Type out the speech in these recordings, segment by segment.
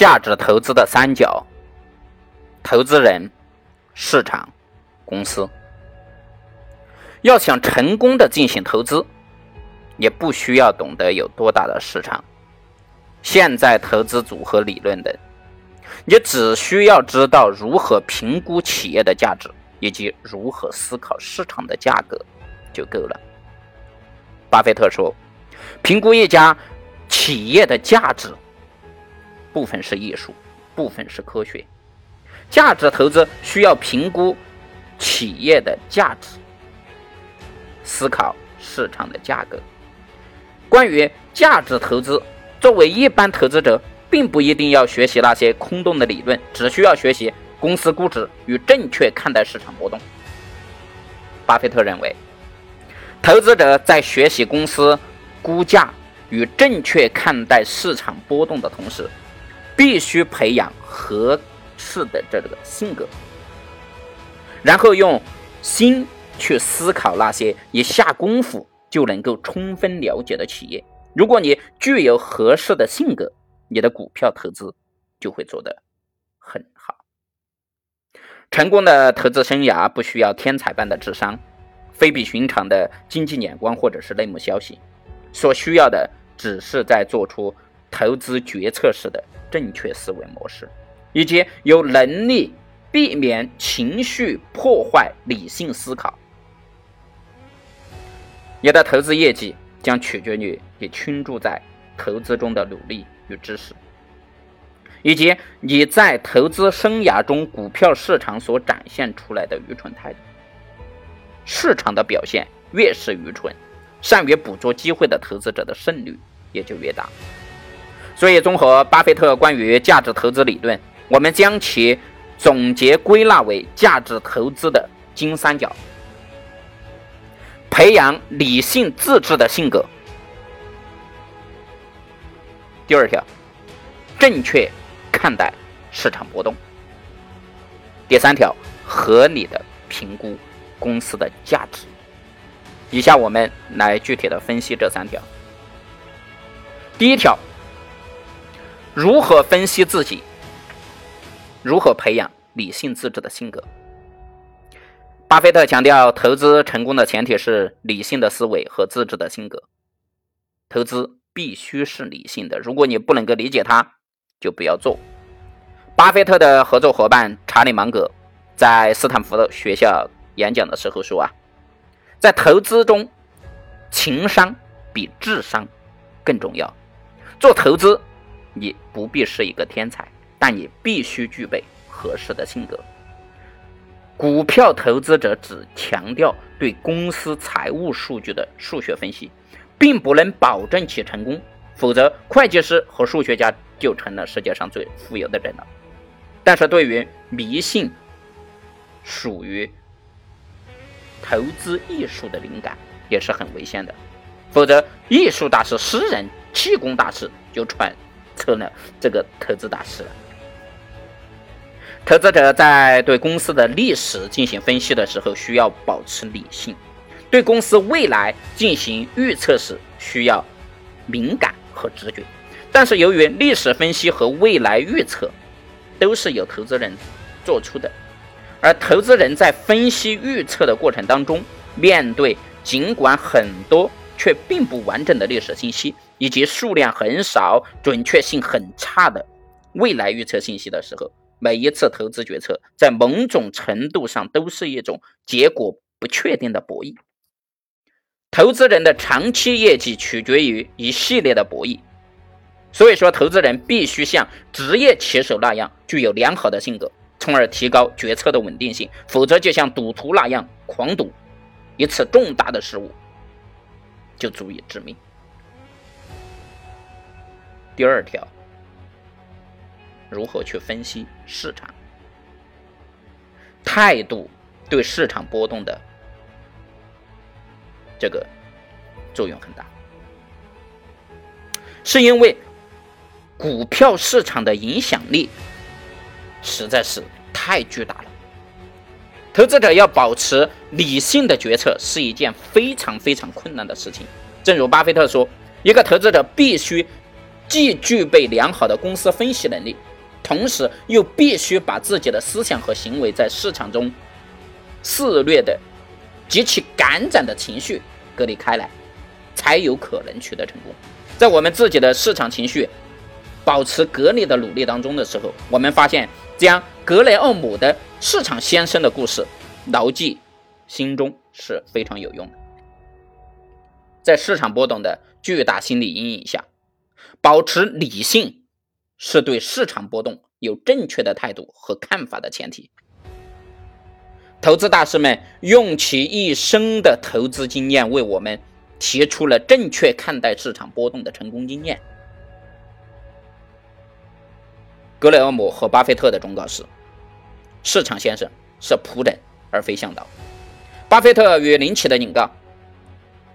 价值投资的三角：投资人、市场、公司。要想成功的进行投资，也不需要懂得有多大的市场、现在投资组合理论等，你只需要知道如何评估企业的价值以及如何思考市场的价格就够了。巴菲特说：“评估一家企业的价值，部分是艺术，部分是科学。价值投资需要评估企业的价值。”思考市场的价格。关于价值投资，作为一般投资者，并不一定要学习那些空洞的理论，只需要学习公司估值与正确看待市场波动。巴菲特认为，投资者在学习公司估价与正确看待市场波动的同时，必须培养合适的这个性格，然后用心。去思考那些你下功夫就能够充分了解的企业。如果你具有合适的性格，你的股票投资就会做得很好。成功的投资生涯不需要天才般的智商、非比寻常的经济眼光或者是内幕消息，所需要的只是在做出投资决策时的正确思维模式，以及有能力避免情绪破坏理性思考。你的投资业绩将取决于你倾注在投资中的努力与知识，以及你在投资生涯中股票市场所展现出来的愚蠢态度。市场的表现越是愚蠢，善于捕捉机会的投资者的胜率也就越大。所以，综合巴菲特关于价值投资理论，我们将其总结归纳为价值投资的金三角。培养理性自制的性格。第二条，正确看待市场波动。第三条，合理的评估公司的价值。以下我们来具体的分析这三条。第一条，如何分析自己？如何培养理性自制的性格？巴菲特强调，投资成功的前提是理性的思维和自制的性格。投资必须是理性的，如果你不能够理解它，就不要做。巴菲特的合作伙伴查理芒格在斯坦福的学校演讲的时候说：“啊，在投资中，情商比智商更重要。做投资，你不必是一个天才，但你必须具备合适的性格。”股票投资者只强调对公司财务数据的数学分析，并不能保证其成功。否则，会计师和数学家就成了世界上最富有的人了。但是对于迷信，属于投资艺术的灵感也是很危险的。否则，艺术大师、诗人、气功大师就传成了这个投资大师了。投资者在对公司的历史进行分析的时候，需要保持理性；对公司未来进行预测时，需要敏感和直觉。但是，由于历史分析和未来预测都是由投资人做出的，而投资人在分析预测的过程当中，面对尽管很多却并不完整的历史信息，以及数量很少、准确性很差的未来预测信息的时候，每一次投资决策，在某种程度上都是一种结果不确定的博弈。投资人的长期业绩取决于一系列的博弈，所以说，投资人必须像职业棋手那样具有良好的性格，从而提高决策的稳定性。否则，就像赌徒那样狂赌，一次重大的失误就足以致命。第二条。如何去分析市场？态度对市场波动的这个作用很大，是因为股票市场的影响力实在是太巨大了。投资者要保持理性的决策是一件非常非常困难的事情。正如巴菲特说：“一个投资者必须既具备良好的公司分析能力。”同时又必须把自己的思想和行为在市场中肆虐的极其感染的情绪隔离开来，才有可能取得成功。在我们自己的市场情绪保持隔离的努力当中的时候，我们发现将格雷厄姆的市场先生的故事牢记心中是非常有用的。在市场波动的巨大心理阴影下，保持理性是对市场波动有正确的态度和看法的前提。投资大师们用其一生的投资经验为我们提出了正确看待市场波动的成功经验。格雷厄姆和巴菲特的忠告是：市场先生是仆人而非向导。巴菲特与林奇的警告。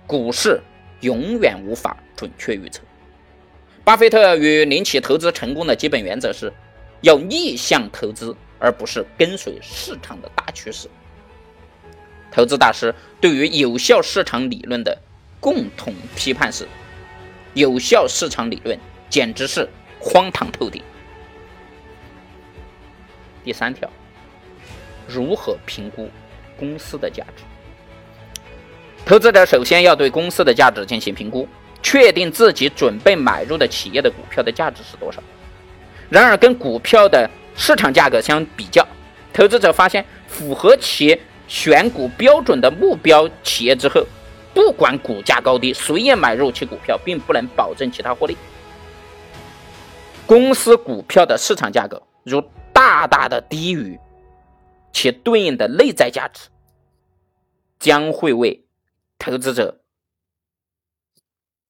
股市永远无法准确预测。巴菲特与林奇投资成功的基本原则是，要逆向投资，而不是跟随市场的大趋势。投资大师对于有效市场理论的共同批判是：有效市场理论简直是荒唐透顶。第三条，如何评估公司的价值？投资者首先要对公司的价值进行评估，确定自己准备买入的企业的股票的价值是多少。然而，跟股票的市场价格相比较，投资者发现符合其选股标准的目标企业之后，不管股价高低，随意买入其股票，并不能保证其他获利。公司股票的市场价格如大大的低于其对应的内在价值，将会为投资者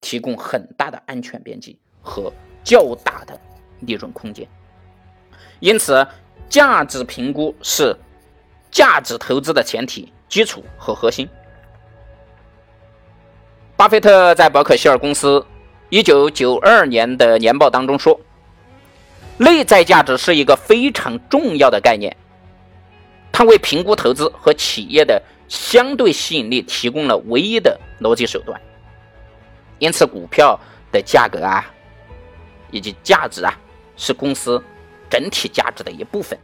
提供很大的安全边际和较大的利润空间，因此，价值评估是价值投资的前提、基础和核心。巴菲特在伯克希尔公司一九九二年的年报当中说：“内在价值是一个非常重要的概念，它为评估投资和企业的。”相对吸引力提供了唯一的逻辑手段，因此股票的价格啊，以及价值啊，是公司整体价值的一部分。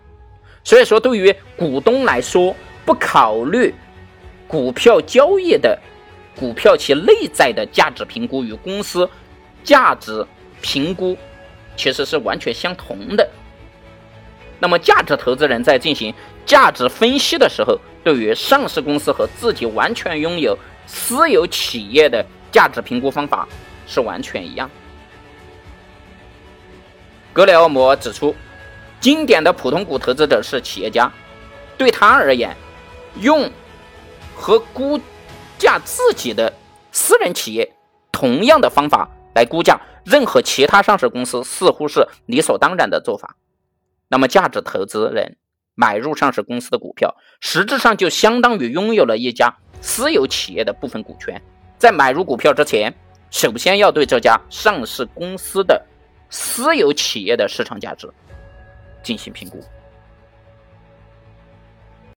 所以说，对于股东来说，不考虑股票交易的股票其内在的价值评估与公司价值评估其实是完全相同的。那么，价值投资人在进行价值分析的时候，对于上市公司和自己完全拥有私有企业的价值评估方法是完全一样。格雷厄姆指出，经典的普通股投资者是企业家，对他而言，用和估价自己的私人企业同样的方法来估价任何其他上市公司，似乎是理所当然的做法。那么，价值投资人买入上市公司的股票，实质上就相当于拥有了一家私有企业的部分股权。在买入股票之前，首先要对这家上市公司的私有企业的市场价值进行评估。